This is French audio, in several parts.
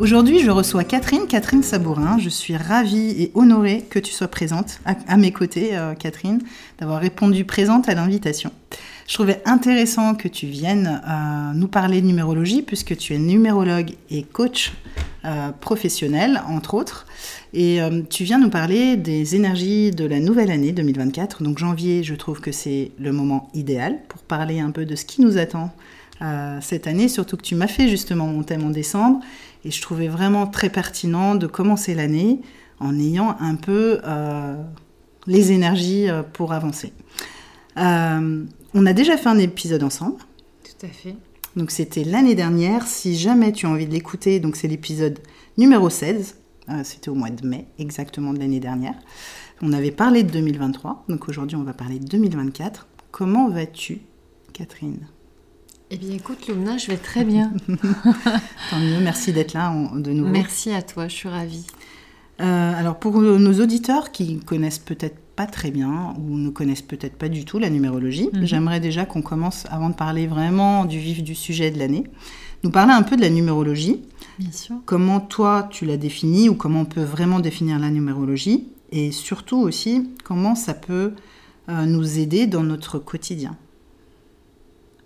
Aujourd'hui, je reçois Catherine, Catherine Sabourin. Je suis ravie et honorée que tu sois présente à, mes côtés, euh, Catherine, d'avoir répondu présente à l'invitation. Je trouvais intéressant que tu viennes euh, nous parler de numérologie, puisque tu es numérologue et coach euh, professionnel, entre autres. Et tu viens nous parler des énergies de la nouvelle année 2024. Donc janvier, je trouve que c'est le moment idéal pour parler un peu de ce qui nous attend cette année, surtout que tu m'as fait justement mon thème en décembre et je trouvais vraiment très pertinent de commencer l'année en ayant un peu euh, les énergies euh, pour avancer. Euh, on a déjà fait un épisode ensemble. Tout à fait. Donc c'était l'année dernière. Si jamais tu as envie de l'écouter, donc c'est l'épisode numéro 16. c'était au mois de mai, exactement de l'année dernière. On avait parlé de 2023. Donc aujourd'hui, on va parler de 2024. Comment vas-tu, Catherine? Eh bien, écoute, Lumna, je vais très bien. Tant mieux, merci d'être là de nouveau. Merci à toi, je suis ravie. Euh, alors, pour nos auditeurs qui connaissent peut-être pas très bien ou ne connaissent peut-être pas du tout la numérologie, mhm. j'aimerais déjà qu'on commence, avant de parler vraiment du vif du sujet de l'année, nous parler un peu de la numérologie. Bien sûr. Comment toi, tu la définis ou comment on peut vraiment définir la numérologie et surtout aussi comment ça peut euh, nous aider dans notre quotidien.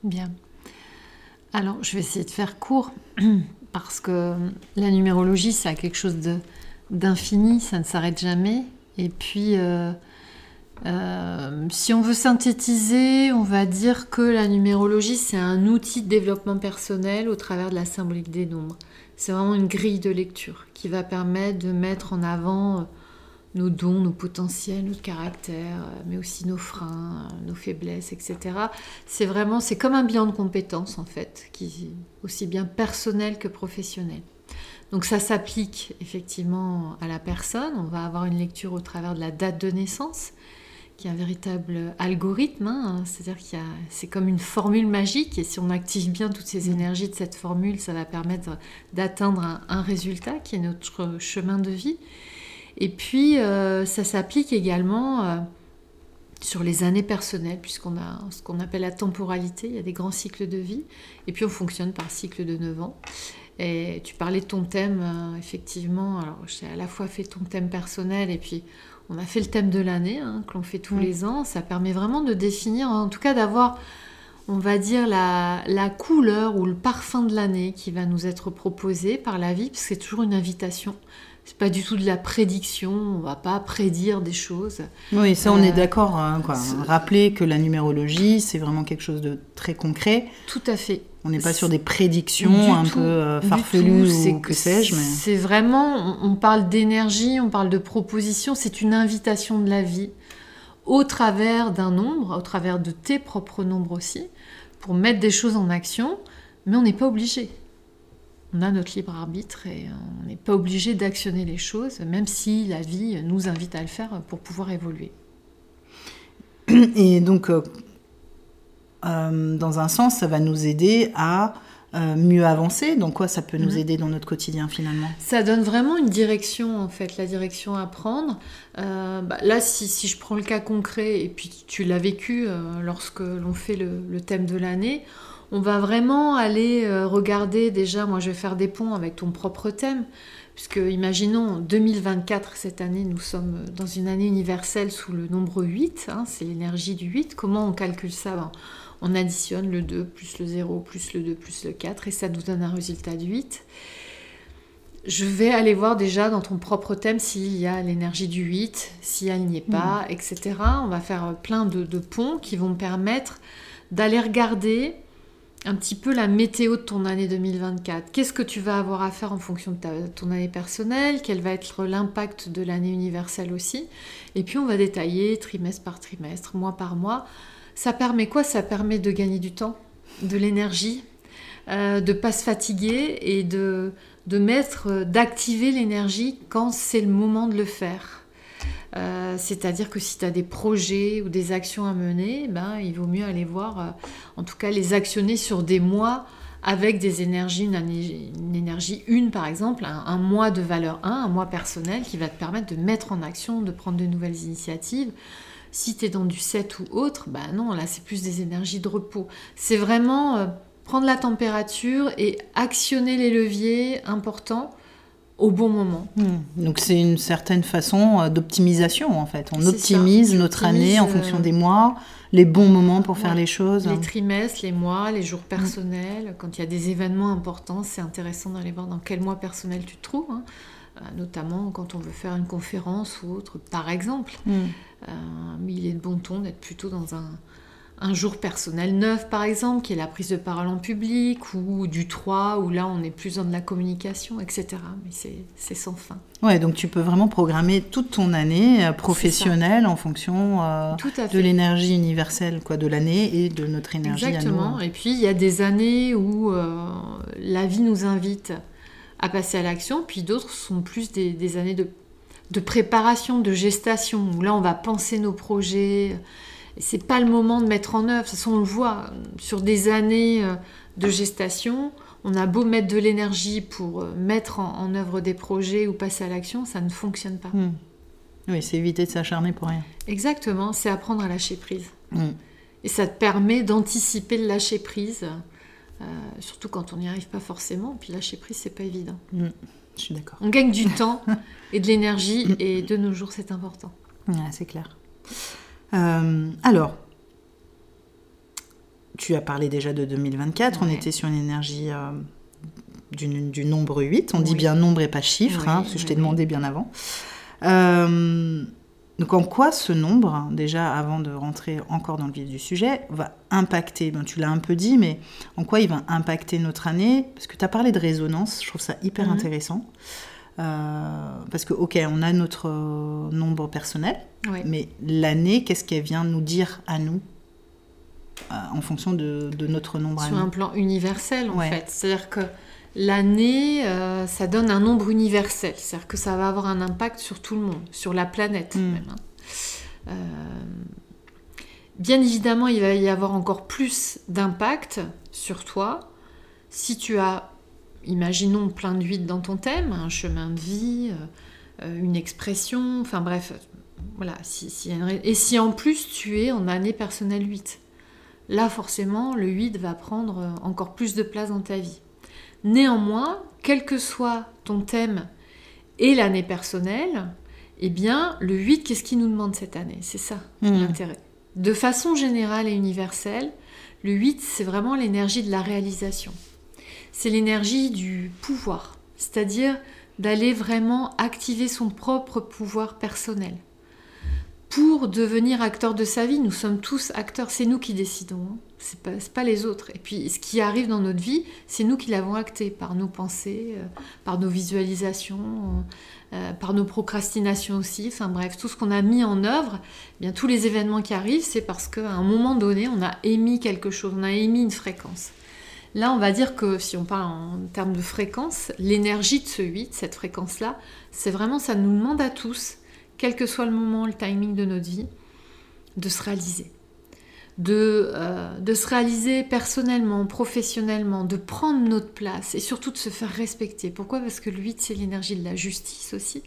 Bien. Alors, je vais essayer de faire court parce que la numérologie, ça a quelque chose d'infini, ça ne s'arrête jamais. Et puis, euh, euh, si on veut synthétiser, on va dire que la numérologie, c'est un outil de développement personnel au travers de la symbolique des nombres. C'est vraiment une grille de lecture qui va permettre de mettre en avant euh, nos dons, nos potentiels, notre caractère, euh, mais aussi nos freins, euh, nos faiblesses, etc. C'est vraiment, c'est comme un bilan de compétences en fait, qui aussi bien personnel que professionnel. Donc ça s'applique effectivement à la personne. On va avoir une lecture au travers de la date de naissance, qui est un véritable algorithme. Hein. C'est-à-dire qu'il c'est comme une formule magique, et si on active bien toutes ces énergies de cette formule, ça va permettre d'atteindre un résultat qui est notre chemin de vie. Et puis, euh, ça s'applique également euh, sur les années personnelles, puisqu'on a ce qu'on appelle la temporalité, il y a des grands cycles de vie, et puis on fonctionne par cycle de 9 ans. Et tu parlais de ton thème, euh, effectivement, alors j'ai à la fois fait ton thème personnel, et puis on a fait le thème de l'année, hein, que l'on fait tous les ans. Ça permet vraiment de définir, en tout cas d'avoir on va dire, la, la, couleur ou le parfum de l'année qui va nous être proposé par la vie, parce que c'est toujours une invitation c'est pas du tout de la prédiction, on va pas prédire des choses. Oui, ça on est euh, d'accord. Hein, Rappeler que la numérologie, c'est vraiment quelque chose de très concret. Tout à fait. On n'est pas sur des prédictions un peu euh, farfelues ou que sais-je. Mais... C'est vraiment, on parle d'énergie, on parle de proposition, c'est une invitation de la vie au travers d'un nombre, au travers de tes propres nombres aussi, pour mettre des choses en action, mais on n'est pas obligé on a notre libre arbitre et on n'est pas obligé d'actionner les choses, même si la vie nous invite à le faire pour pouvoir évoluer. Et donc, euh, euh, dans un sens, ça va nous aider à euh, mieux avancer. Donc, quoi, ça peut nous mhm. aider dans notre quotidien finalement? Ça donne vraiment une direction, en fait, la direction à prendre. Bah, là, si, je prends le cas concret, et puis tu l'as vécu lorsque l'on fait le thème de l'année, on va vraiment aller euh, regarder déjà, moi je vais faire des ponts avec ton propre thème, puisque imaginons 2024, cette année, nous sommes dans une année universelle sous le nombre 8, hein, c'est l'énergie du 8. Comment on calcule ça? Ben, On additionne le 2 plus le 0 plus le 2 plus le 4 et ça nous donne un résultat de 8. je vais aller voir déjà dans ton propre thème s'il y a l'énergie du 8, si elle n'y est pas, etc. On va faire plein de, de ponts qui vont me permettre d'aller regarder un petit peu la météo de ton année 2024. Qu'est-ce que tu vas avoir à faire en fonction de ton année personnelle? Quel va être l'impact de l'année universelle aussi? Et puis on va détailler trimestre par trimestre, mois par mois. Ça permet quoi? Ça permet de gagner du temps, de l'énergie, euh, de pas se fatiguer et de, de mettre, d'activer l'énergie quand c'est le moment de le faire. Euh, c'est-à-dire que si tu as des projets ou des actions à mener, ben, il vaut mieux aller voir, euh, en tout cas les actionner sur des mois avec des énergies, une, énergie une par exemple, un, mois de valeur 1, un mois personnel qui va te permettre de mettre en action, de prendre de nouvelles initiatives. Si tu es dans du 7 ou autre, ben non, là c'est plus des énergies de repos. C'est vraiment euh, prendre la température et actionner les leviers importants au bon moment. Hmm. Donc c'est une certaine façon euh, d'optimisation en fait. On optimise notre année en fonction euh, des mois, les bons moments pour faire les choses. Les trimestres, les mois, les jours personnels. Quand il y a des événements importants, c'est intéressant d'aller voir dans quel mois personnel tu te trouves. Hein. Euh, notamment quand on veut faire une conférence ou autre, par exemple. Hmm. il est de bon ton d'être plutôt dans un, un jour personnel neuf, par exemple, qui est la prise de parole en public, ou du 3, où là on est plus dans de la communication, etc. Mais c'est sans fin. Ouais, donc tu peux vraiment programmer toute ton année euh, professionnelle en fonction euh, de l'énergie universelle quoi, de l'année et de notre énergie Exactement. Et puis il y a des années où euh, la vie nous invite à passer à l'action, puis d'autres sont plus des, années de, de préparation, de gestation, où là on va penser nos projets c'est pas le moment de mettre en œuvre. De toute façon, on le voit sur des années euh, de gestation. On a beau mettre de l'énergie pour euh, mettre en, œuvre des projets ou passer à l'action, ça ne fonctionne pas. Hmm. Oui, c'est éviter de s'acharner pour rien. Exactement, c'est apprendre à lâcher prise. Hmm. Et ça te permet d'anticiper le lâcher prise, euh, surtout quand on n'y arrive pas forcément. Puis lâcher prise, c'est pas évident. Hmm. Je suis d'accord. On gagne du temps et de l'énergie, et de nos jours, c'est important. c'est clair. Euh, alors, tu as parlé déjà de 2024, on était sur une énergie euh, du, nombre 8, on dit bien nombre et pas chiffre, hein, parce que je t'ai demandé bien avant. Euh, donc en quoi ce nombre, déjà avant de rentrer encore dans le vif du sujet, va impacter, ben, tu l'as un peu dit, mais en quoi il va impacter notre année? Parce que tu as parlé de résonance, je trouve ça hyper mhm. intéressant. Euh, parce que, ok, on a notre nombre personnel, mais l'année, qu'est-ce qu'elle vient nous dire à nous euh, en fonction de, notre nombre Sur un plan universel, en fait. C'est-à-dire que l'année, euh, ça donne un nombre universel. C'est-à-dire que ça va avoir un impact sur tout le monde, sur la planète hmm. même. Hein. bien évidemment, il va y avoir encore plus d'impact sur toi si tu as imaginons plein de dans ton thème, un chemin de vie, euh, une expression, enfin bref, voilà. et si en plus tu es en année personnelle 8, là forcément le 8 va prendre euh, encore plus de place dans ta vie. Néanmoins, quel que soit ton thème et l'année personnelle, eh bien le 8, qu'est-ce qu'il nous demande cette année? C'est ça mmh. l'intérêt. De façon générale et universelle, le 8, c'est vraiment l'énergie de la réalisation c'est l'énergie du pouvoir, c'est-à-dire d'aller vraiment activer son propre pouvoir personnel. Pour devenir acteur de sa vie, nous sommes tous acteurs, c'est nous qui décidons, hein. c'est pas, les autres. Et puis ce qui arrive dans notre vie, c'est nous qui l'avons acté par nos pensées, euh, par nos visualisations, euh, par nos procrastinations aussi, enfin bref, tout ce qu'on a mis en œuvre, eh bien tous les événements qui arrivent, c'est parce qu'à un moment donné, on a émis quelque chose, on a émis une fréquence. Là, on va dire que si on parle en termes de fréquence, l'énergie de ce 8, cette fréquence-là, c'est vraiment, ça nous demande à tous, quel que soit le moment, le timing de notre vie, de se réaliser. De, euh, se réaliser personnellement, professionnellement, de prendre notre place et surtout de se faire respecter. Pourquoi? Parce que le 8, c'est l'énergie de la justice aussi.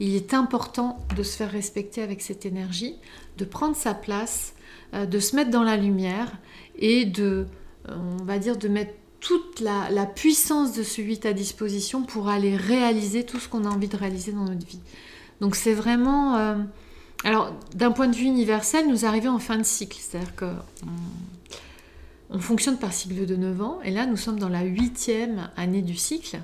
Il est important de se faire respecter avec cette énergie, de prendre sa place, euh, de se mettre dans la lumière et de on va dire, de mettre toute la, puissance de ce 8 à disposition pour aller réaliser tout ce qu'on a envie de réaliser dans notre vie. Donc c'est vraiment... Euh, alors d'un point de vue universel, nous arrivons en fin de cycle, c'est-à-dire que on, fonctionne par cycle de 9 ans, et là nous sommes dans la huitième année du cycle.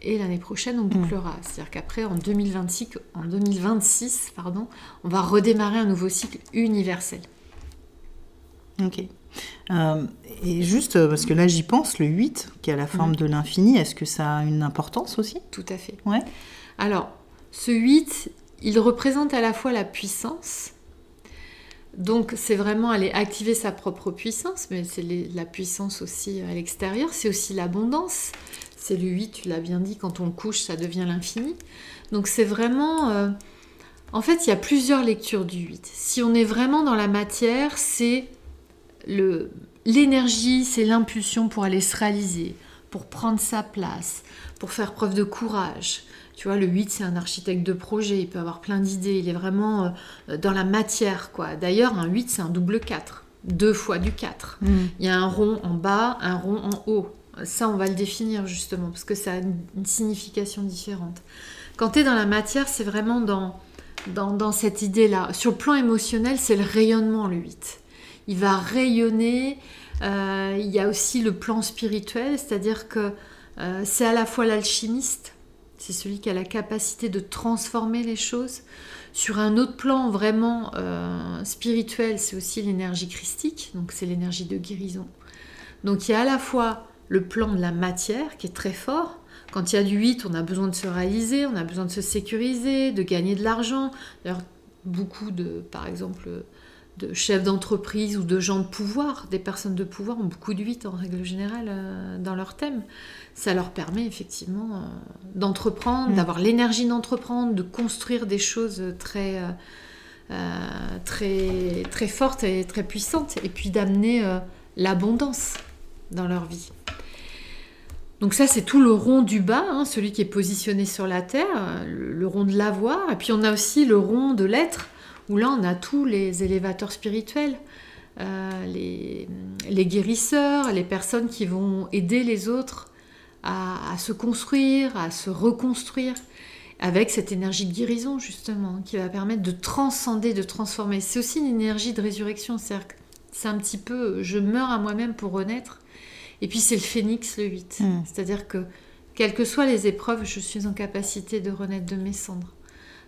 et l'année prochaine, on bouclera. C'est-à-dire qu'après, en 2026, en 2026 pardon, on va redémarrer un nouveau cycle universel. Ok. Euh, et juste, euh, parce que là j'y pense, le 8, qui a la forme de l'infini, est-ce que ça a une importance aussi? Tout à fait. Ouais. Alors, ce 8, il représente à la fois la puissance, donc c'est vraiment aller activer sa propre puissance, mais c'est la puissance aussi à l'extérieur, c'est aussi l'abondance. C'est le 8, tu l'as bien dit, quand on couche, ça devient l'infini. Donc c'est vraiment... Euh, en fait, il y a plusieurs lectures du 8. Si on est vraiment dans la matière, c'est l'énergie, c'est l'impulsion pour aller se réaliser, pour prendre sa place, pour faire preuve de courage, tu vois, le 8, c'est un architecte de projet, il peut avoir plein d'idées, il est vraiment euh, dans la matière, quoi. D'ailleurs, un 8, c'est un double 4, deux fois du 4. Mm. Il y a un rond en bas, un rond en haut. Ça, on va le définir justement, parce que ça a une, signification différente. Quand tu es dans la matière, c'est vraiment dans, dans, cette idée-là. Sur le plan émotionnel, c'est le rayonnement, le 8. Il va rayonner. Euh, il y a aussi le plan spirituel, c'est-à-dire que euh, c'est à la fois l'alchimiste, c'est celui qui a la capacité de transformer les choses. Sur un autre plan vraiment euh, spirituel, c'est aussi l'énergie christique, donc c'est l'énergie de guérison. Donc il y a à la fois le plan de la matière qui est très fort. Quand il y a du 8, on a besoin de se réaliser, on a besoin de se sécuriser, de gagner de l'argent. D'ailleurs, beaucoup de, par exemple, de chefs d'entreprise ou de gens de pouvoir, des personnes de pouvoir ont beaucoup de 8 en règle générale euh, dans leur thème ça leur permet effectivement euh, d'entreprendre, mm. d'avoir l'énergie d'entreprendre, de construire des choses très, euh, très, très fortes et très puissantes, et puis d'amener l'abondance dans leur vie. Donc ça, c'est tout le rond du bas, hein, celui qui est positionné sur la Terre, le, rond de l'avoir, et puis on a aussi le rond de l'être, où là, on a tous les élévateurs spirituels. les, les, guérisseurs, les personnes qui vont aider les autres à, se construire, à se reconstruire, avec cette énergie de guérison justement, qui va permettre de transcender, de transformer. C'est aussi une énergie de résurrection, c'est un petit peu je meurs à moi-même pour renaître. Et puis c'est le phénix le 8, hmm. c'est-à-dire que quelles que soient les épreuves, je suis en capacité de renaître de mes cendres.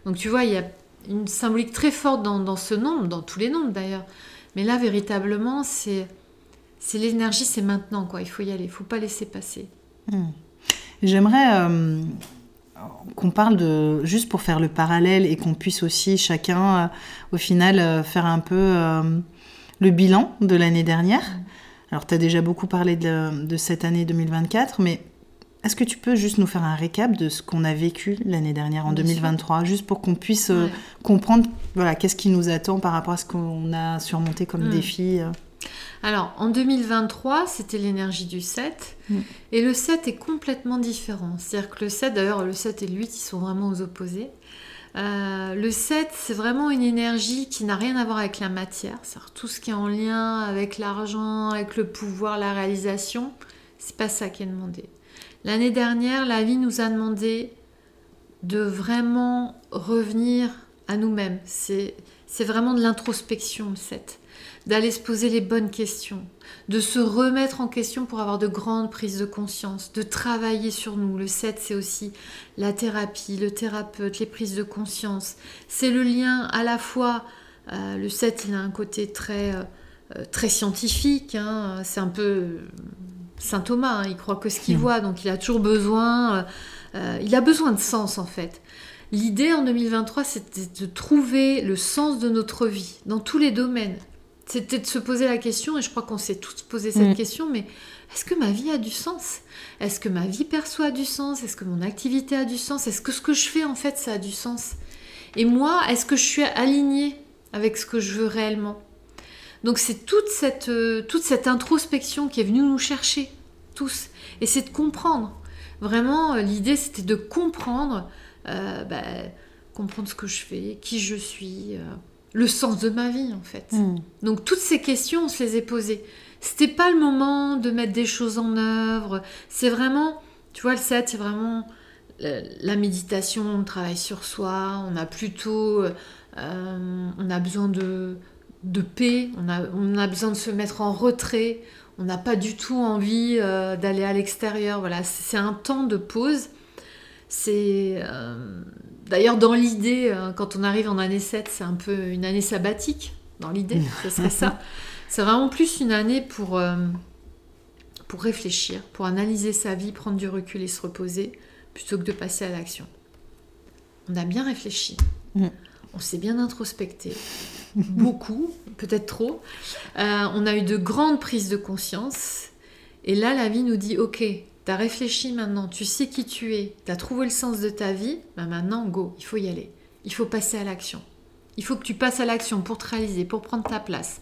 Donc tu vois, il y a une symbolique très forte dans, dans ce nombre, dans tous les nombres d'ailleurs. Mais là, véritablement, c'est l'énergie, c'est maintenant, quoi. Il faut y aller, il faut pas laisser passer. Hmm. J'aimerais euh, qu'on parle de, juste pour faire le parallèle et qu'on puisse aussi chacun, euh, au final, euh, faire un peu le bilan de l'année dernière. Alors, tu as déjà beaucoup parlé de, cette année 2024, mais est-ce que tu peux juste nous faire un récap de ce qu'on a vécu l'année dernière, en 2023, juste pour qu'on puisse comprendre voilà, qu'est-ce qui nous attend par rapport à ce qu'on a surmonté comme hmm. défi alors, en 2023, c'était l'énergie du 7. Mm. Et le 7 est complètement différent. C'est-à-dire que le 7, d'ailleurs, le 7 et le 8, ils sont vraiment aux opposés. Euh, le 7, c'est vraiment une énergie qui n'a rien à voir avec la matière. C'est-à-dire tout ce qui est en lien avec l'argent, avec le pouvoir, la réalisation. C'est pas ça qui est demandé. L'année dernière, la vie nous a demandé de vraiment revenir à nous-mêmes. C'est vraiment de l'introspection, le 7 d'aller se poser les bonnes questions, de se remettre en question pour avoir de grandes prises de conscience, de travailler sur nous. Le 7, c'est aussi la thérapie, le thérapeute, les prises de conscience. C'est le lien à la fois, euh, le 7, il a un côté très, euh, euh, très scientifique, hein. c'est un peu Saint Thomas, hein. il croit que ce qu'il hmm. voit, donc il a toujours besoin, il a besoin de sens en fait. L'idée en 2023, c'était de trouver le sens de notre vie dans tous les domaines, c'était de se poser la question, et je crois qu'on s'est tous posé cette mm. question, mais est-ce que ma vie a du sens? Est-ce que ma vie perçoit du sens? Est-ce que mon activité a du sens? Est-ce que ce que je fais, en fait, ça a du sens? Et moi, est-ce que je suis alignée avec ce que je veux réellement? Donc c'est toute cette, euh, toute cette introspection qui est venue nous chercher, tous. Et c'est de comprendre. Vraiment, euh, l'idée, c'était de comprendre, euh, bah, comprendre ce que je fais, qui je suis le sens de ma vie en fait. Hmm. Donc toutes ces questions, on se les est posées. C'était pas le moment de mettre des choses en œuvre. C'est vraiment, tu vois, le 7, c'est vraiment la méditation, on travaille sur soi, on a plutôt, euh, on a besoin de, de paix, on a, on a besoin de se mettre en retrait, on n'a pas du tout envie euh, d'aller à l'extérieur. Voilà, c'est un temps de pause. C'est euh, d'ailleurs dans l'idée, euh, quand on arrive en année 7, c'est un peu une année sabbatique. Dans l'idée, ce serait ça. C'est vraiment plus une année pour, euh, pour réfléchir, pour analyser sa vie, prendre du recul et se reposer, plutôt que de passer à l'action. On a bien réfléchi. Mm. On s'est bien introspecté. Beaucoup, peut-être trop. on a eu de grandes prises de conscience. Et là, la vie nous dit, ok, tu as réfléchi maintenant, tu sais qui tu es, tu as trouvé le sens de ta vie, ben maintenant, go, il faut y aller. Il faut passer à l'action. Il faut que tu passes à l'action pour te réaliser, pour prendre ta place,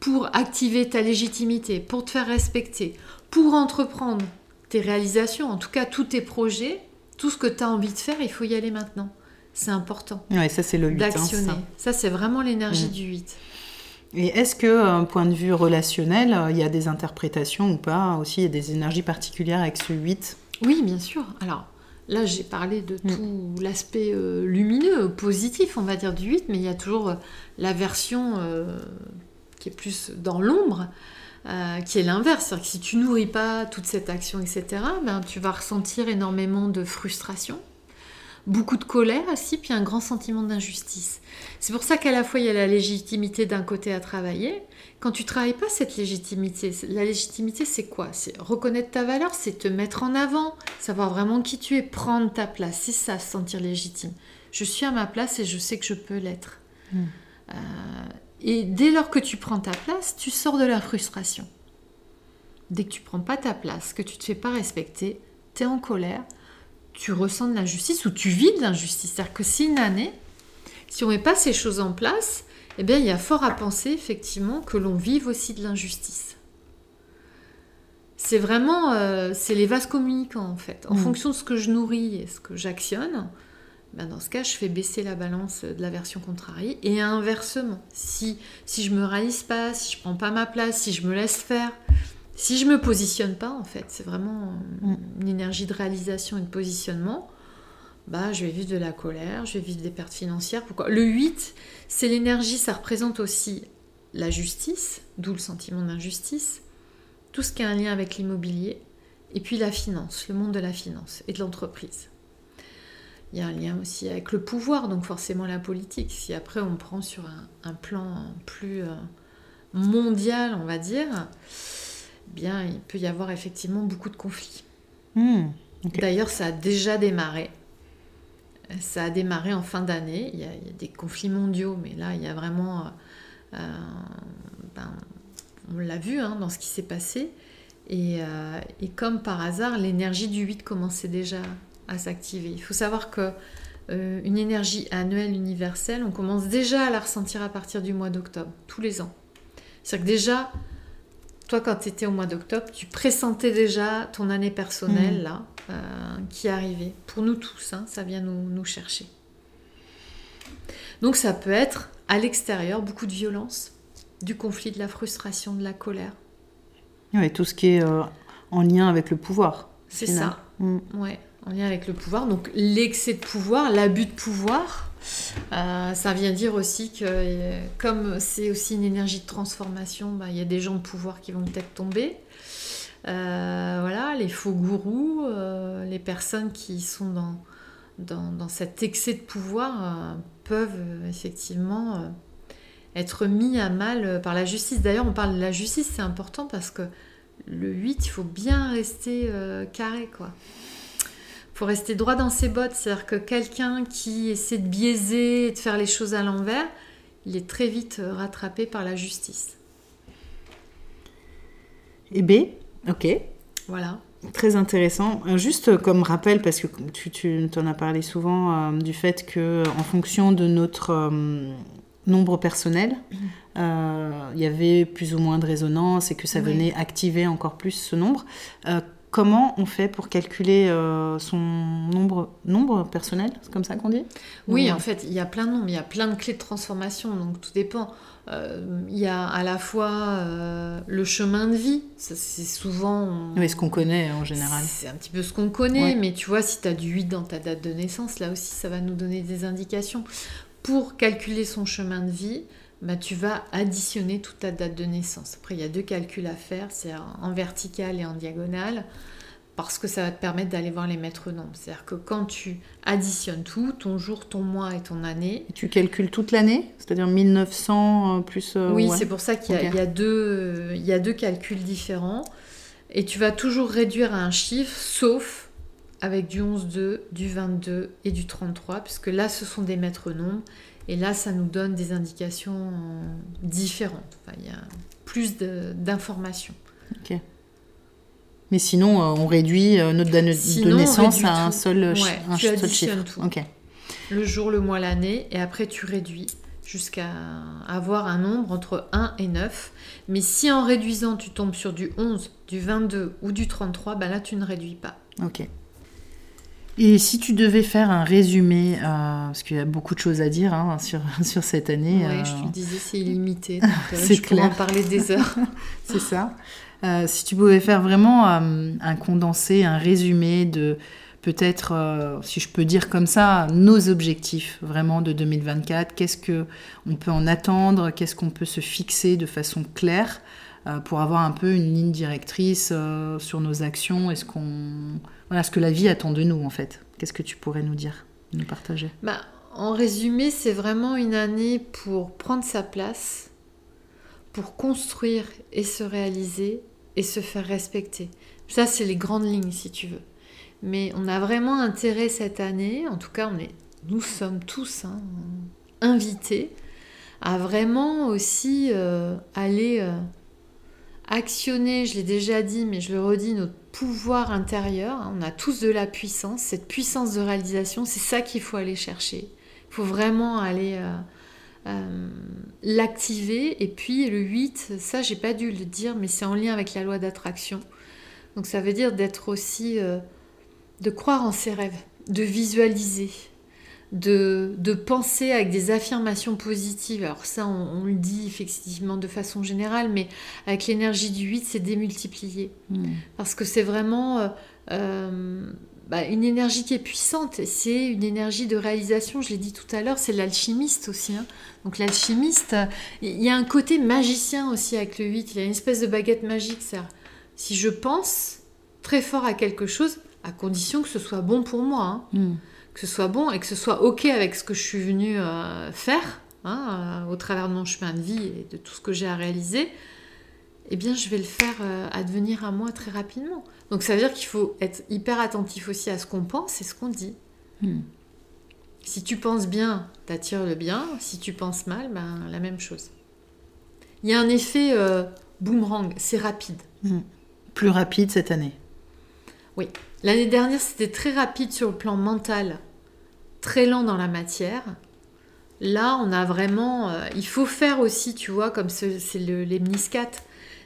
pour activer ta légitimité, pour te faire respecter, pour entreprendre tes réalisations, en tout cas tous tes projets, tout ce que tu as envie de faire, il faut y aller maintenant. C'est important. Oui, ça c'est le 8. Hein, D'actionner. ça, c'est vraiment l'énergie mm. du 8. Et est-ce que, point de vue relationnel, euh, il y a des interprétations ou pas Aussi, il y a des énergies particulières avec ce 8 Oui, bien sûr. Alors, là, j'ai parlé de mm. tout l'aspect euh, lumineux, positif, on va dire, du 8, mais il y a toujours euh, la version qui est plus dans l'ombre. qui est l'inverse, c'est-à-dire que si tu nourris pas toute cette action, etc., ben, tu vas ressentir énormément de frustration, beaucoup de colère aussi, puis un grand sentiment d'injustice. C'est pour ça qu'à la fois il y a la légitimité d'un côté à travailler. Quand tu travailles pas cette légitimité, la légitimité c'est quoi? C'est reconnaître ta valeur, c'est te mettre en avant, savoir vraiment qui tu es, prendre ta place. C'est ça, se sentir légitime. Je suis à ma place et je sais que je peux l'être. Hmm. Euh, et dès lors que tu prends ta place, tu sors de la frustration. Dès que tu prends pas ta place, que tu te fais pas respecter, tu es en colère, tu ressens de l'injustice ou tu vis de l'injustice. C'est-à-dire que si une année, si on met pas ces choses en place, eh bien, il y a fort à penser effectivement que l'on vive aussi de l'injustice. C'est vraiment, euh, c'est les vases communicants en fait. En mm. fonction de ce que je nourris et ce que j'actionne, ben dans ce cas, je fais baisser la balance de la version contrariée. Et inversement, si, si je me réalise pas, si je prends pas ma place, si je me laisse faire, si je me positionne pas, en fait, c'est vraiment mm. une énergie de réalisation et de positionnement, bah, je vais vivre de la colère, je vais vivre des pertes financières. Pourquoi? Le 8, c'est l'énergie, ça représente aussi la justice, d'où le sentiment d'injustice, tout ce qui a un lien avec l'immobilier, et puis la finance, le monde de la finance et de l'entreprise. Il y a un lien aussi avec le pouvoir, donc forcément la politique. Si après on prend sur un, plan plus euh, mondial, on va dire, bien, il peut y avoir effectivement beaucoup de conflits. Hmm, D'ailleurs, ça a déjà démarré. Ça a démarré en fin d'année. Il, y a des conflits mondiaux, mais là, il y a vraiment. Euh, ben, on l'a vu hein, dans ce qui s'est passé. Euh, et, comme par hasard, l'énergie du 8 commençait déjà à s'activer. Il faut savoir que euh, une énergie annuelle universelle, on commence déjà à la ressentir à partir du mois d'octobre, tous les ans. C'est-à-dire que déjà, toi, quand tu étais au mois d'octobre, tu pressentais déjà ton année personnelle, mm. là, euh, qui arrivait. Pour nous tous, hein, ça vient nous, chercher. Donc ça peut être, à l'extérieur, beaucoup de violence, du conflit, de la frustration, de la colère. Oui, tout ce qui est euh, en lien avec le pouvoir. C'est ça, mm. ouais, en lien avec le pouvoir. Donc l'excès de pouvoir, l'abus de pouvoir, euh, ça vient dire aussi que comme c'est aussi une énergie de transformation, bah, il y a des gens de pouvoir qui vont peut-être tomber. Euh, voilà, les faux gourous, euh, les personnes qui sont dans, dans, cet excès de pouvoir peuvent effectivement être mis à mal par la justice. D'ailleurs, on parle de la justice, c'est important parce que le 8, il faut bien rester carré, quoi faut rester droit dans ses bottes. C'est-à-dire que quelqu'un qui essaie de biaiser et de faire les choses à l'envers, il est très vite euh, rattrapé par la justice. Et B, ok. Voilà. Très intéressant. Euh, juste comme rappel, parce que tu, tu en as parlé souvent, euh, du fait que en fonction de notre nombre personnel, mm. il y avait plus ou moins de résonance et que ça venait activer encore plus ce nombre comment on fait pour calculer euh, son nombre, nombre personnel C'est comme ça qu'on dit? Oui, en fait, il y a plein de nombres, il y a plein de clés de transformation, donc tout dépend. Euh, il y a à la fois euh, le chemin de vie, c'est souvent... Oui, ce qu'on connaît en général. C'est un petit peu ce qu'on connaît, mais tu vois, si tu as du 8 dans ta date de naissance, là aussi, ça va nous donner des indications. Pour calculer son chemin de vie, bah, tu vas additionner toute ta date de naissance. Après, il y a deux calculs à faire, c'est en vertical et en diagonale. parce que ça va te permettre d'aller voir les maîtres nombres. C'est-à-dire que quand tu additionnes tout, ton jour, ton mois et ton année. Et tu calcules toute l'année C'est-à-dire 1900 euh, plus. Euh, oui, c'est pour ça qu'il y, a deux, il y a deux calculs différents. Et tu vas toujours réduire à un chiffre, sauf avec du 11-2, du 22 et du 33, puisque là, ce sont des maîtres nombres. Et là, ça nous donne des indications différentes. Enfin, il y a plus d'informations. Ok. Mais sinon, euh, on réduit euh, notre date de naissance à un seul, ouais, un tu seul chiffre. Tout. Le jour, le mois, l'année, et après tu réduis jusqu'à avoir un nombre entre 1 et 9. Mais si en réduisant, tu tombes sur du 11, du 22 ou du 33, ben là, tu ne réduis pas. Ok. Et si tu devais faire un résumé, euh, parce qu'il y a beaucoup de choses à dire hein, sur, sur cette année. Oui, je te disais, c'est illimité. Donc, c'est pourrais en parler des heures. c'est ça. Euh, si tu pouvais faire vraiment euh, un condensé, un résumé de peut-être, euh, si je peux dire comme ça, nos objectifs vraiment de 2024, qu'est-ce que on peut en attendre, qu'est-ce qu'on peut se fixer de façon claire pour avoir un peu une ligne directrice sur nos actions, est-ce qu'on voilà ce que la vie attend de nous en fait. Qu'est-ce que tu pourrais nous dire, nous partager? Bah, En résumé, c'est vraiment une année pour prendre sa place, pour construire et se réaliser et se faire respecter. Ça, c'est les grandes lignes, si tu veux. Mais on a vraiment intérêt cette année, en tout cas, on est, nous sommes tous hein, invités à vraiment aussi euh, aller euh, actionner, je l'ai déjà dit, mais je le redis, notre pouvoir intérieur. On a tous de la puissance, cette puissance de réalisation, c'est ça qu'il faut aller chercher. Il faut vraiment aller... Euh, euh, l'activer. Et puis le 8, ça j'ai pas dû le dire, mais c'est en lien avec la loi d'attraction. Donc ça veut dire d'être aussi, euh, de croire en ses rêves, de visualiser, de, de, penser avec des affirmations positives. Alors ça, on, le dit effectivement de façon générale, mais avec l'énergie du 8, c'est démultiplié. Hmm. Parce que c'est vraiment... Euh, bah, une énergie qui est puissante, c'est une énergie de réalisation, je l'ai dit tout à l'heure, c'est l'alchimiste aussi. Hein. Donc l'alchimiste, il y a un côté magicien aussi avec le 8, il y a une espèce de baguette magique. Si je pense très fort à quelque chose, à condition que ce soit bon pour moi, hein. hmm. Que ce soit bon et que ce soit OK avec ce que je suis venu euh, faire hein, euh, au travers de mon chemin de vie et de tout ce que j'ai à réaliser, eh bien je vais le faire euh, advenir à moi très rapidement. Donc ça veut dire qu'il faut être hyper attentif aussi à ce qu'on pense et ce qu'on dit. Hmm. Si tu penses bien, t'attires le bien. Si tu penses mal, ben, la même chose. Il y a un effet boomerang, c'est rapide. Hmm. Plus rapide cette année. Oui. L'année dernière, c'était très rapide sur le plan mental, très lent dans la matière. Là, on a vraiment... Euh, il faut faire aussi, tu vois, comme c'est les meniscates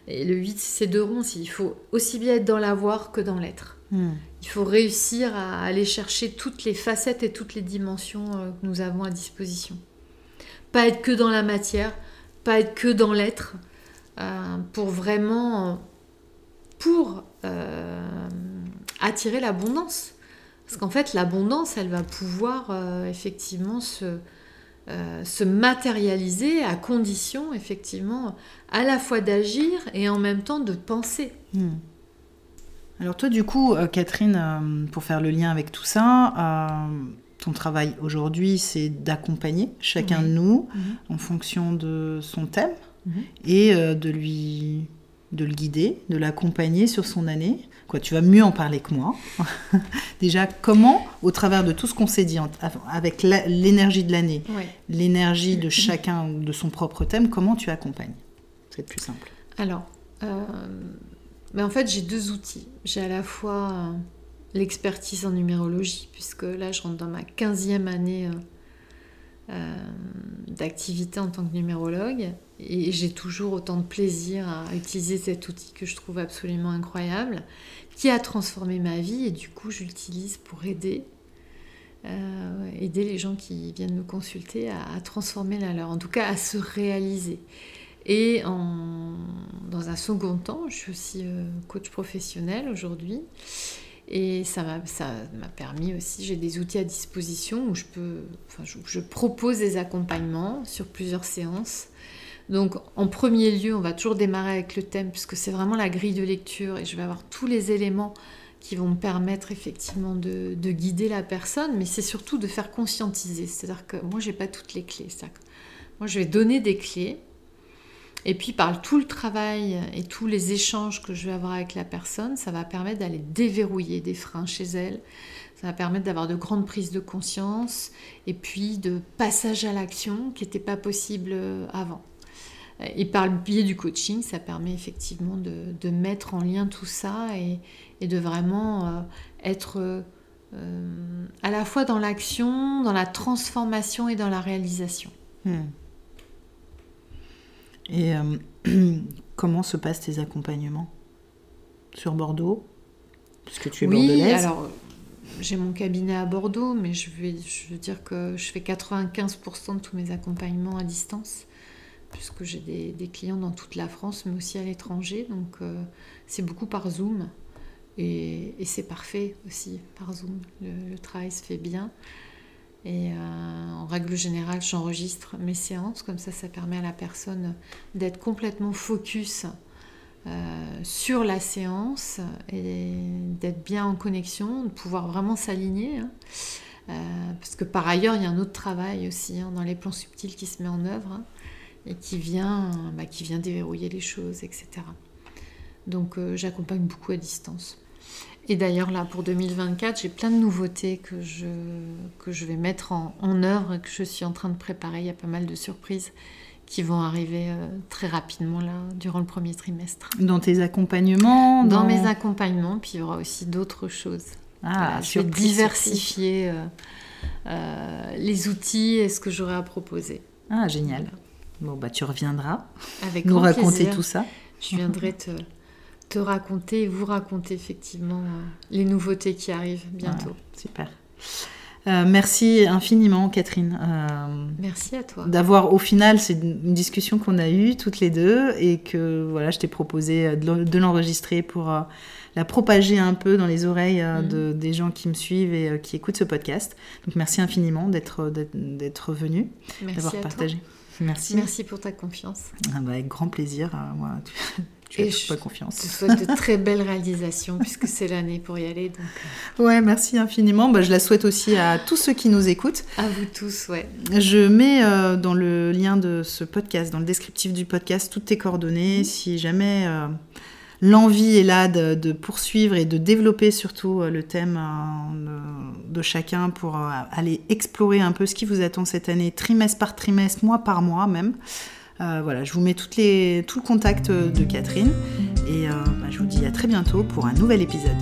et le 8, c'est deux ronds. Il faut aussi bien être dans l'avoir que dans l'être. Hmm. Il faut réussir à aller chercher toutes les facettes et toutes les dimensions euh, que nous avons à disposition. Pas être que dans la matière, pas être que dans l'être, euh, pour vraiment pour euh, attirer l'abondance. Parce qu'en fait, l'abondance, elle va pouvoir effectivement se, euh, se matérialiser à condition effectivement à la fois d'agir et en même temps de penser. Hmm. Alors toi du coup, euh, Catherine, euh, pour faire le lien avec tout ça, ton travail aujourd'hui c'est d'accompagner chacun de nous mhm. en fonction de son thème mhm. et de lui de le guider, de l'accompagner sur son année tu vas mieux en parler que moi. Déjà, comment, au travers de tout ce qu'on s'est dit, avec l'énergie de l'année, l'énergie de chacun de son propre thème, comment tu accompagnes? C'est plus simple. Alors, euh, mais en fait, j'ai deux outils. J'ai à la fois euh, l'expertise en numérologie, puisque là, je rentre dans ma 15e année euh, d'activité en tant que numérologue. Et j'ai toujours autant de plaisir à utiliser cet outil que je trouve absolument incroyable qui a transformé ma vie et du coup je l'utilise pour aider, euh, aider les gens qui viennent me consulter à, transformer la leur, en tout cas à se réaliser. Et en, dans un second temps, je suis aussi euh, coach professionnel aujourd'hui. Et ça m'a permis aussi, j'ai des outils à disposition où je, peux, enfin, je propose des accompagnements sur plusieurs séances donc en premier lieu, on va toujours démarrer avec le thème puisque c'est vraiment la grille de lecture et je vais avoir tous les éléments qui vont me permettre effectivement de, guider la personne, mais c'est surtout de faire conscientiser. C'est-à-dire que moi, j'ai pas toutes les clés. Moi, je vais donner des clés, et puis par tout le travail et tous les échanges que je vais avoir avec la personne, ça va permettre d'aller déverrouiller des freins chez elle. Ça va permettre d'avoir de grandes prises de conscience et puis de passage à l'action qui n'était pas possible euh, avant. Et par le biais du coaching, ça permet effectivement de, mettre en lien tout ça et, de vraiment euh, être euh, à la fois dans l'action, dans la transformation et dans la réalisation. Hmm. Et comment se passent tes accompagnements? Sur Bordeaux? Parce que tu es oui, alors j'ai mon cabinet à Bordeaux, mais je, vais, je veux dire que je fais 95% de tous mes accompagnements à distance, puisque j'ai des, clients dans toute la France, mais aussi à l'étranger. Donc euh, c'est beaucoup par Zoom. Et, c'est parfait aussi par Zoom. Le, travail se fait bien. Et euh, en règle générale, j'enregistre mes séances, comme ça, ça permet à la personne d'être complètement focus euh, sur la séance et d'être bien en connexion, de pouvoir vraiment s'aligner. Hein. Parce que par ailleurs, il y a un autre travail aussi hein, dans les plans subtils qui se met en œuvre hein, et qui vient, bah, qui vient déverrouiller les choses, etc. Donc euh, j'accompagne beaucoup à distance. Et d'ailleurs, là, pour 2024, j'ai plein de nouveautés que je, que je vais mettre en, en œuvre, que je suis en train de préparer. Il y a pas mal de surprises qui vont arriver euh, très rapidement là, durant le premier trimestre. Dans tes accompagnements dans... mes accompagnements, puis il y aura aussi d'autres choses. Ah, je vais diversifier euh, euh, les outils et ce que j'aurai à proposer. Ah, génial. Bon, bah tu reviendras Avec nous raconter tout ça. Je viendrai te, te raconter, vous raconter effectivement les nouveautés qui arrivent bientôt. super. Euh, merci infiniment, Catherine. Euh, merci à toi. D'avoir, au final, c'est une discussion qu'on a eue toutes les deux et que voilà, je t'ai proposé de l'enregistrer pour euh, la propager un peu dans les oreilles mm. de, des gens qui me suivent et qui écoutent ce podcast. Donc merci infiniment d'être d'être venu, d'avoir partagé. Merci. Merci pour ta confiance. Ah bah, avec grand plaisir. moi, tu et pas confiance. Je te souhaite de très belles réalisations puisque c'est l'année pour y aller. Donc... Euh. Ouais, merci infiniment. Bah, je la souhaite aussi à tous ceux qui nous écoutent. À vous tous, ouais. Je mets euh, dans le lien de ce podcast, dans le descriptif du podcast, toutes tes coordonnées. Si jamais euh, l'envie est là de, poursuivre et de développer surtout le thème de, de, chacun pour aller explorer un peu ce qui vous attend cette année, trimestre par trimestre, mois par mois même. Euh, voilà, je vous mets tout le contact de Catherine et euh, bah, je vous dis à très bientôt pour un nouvel épisode.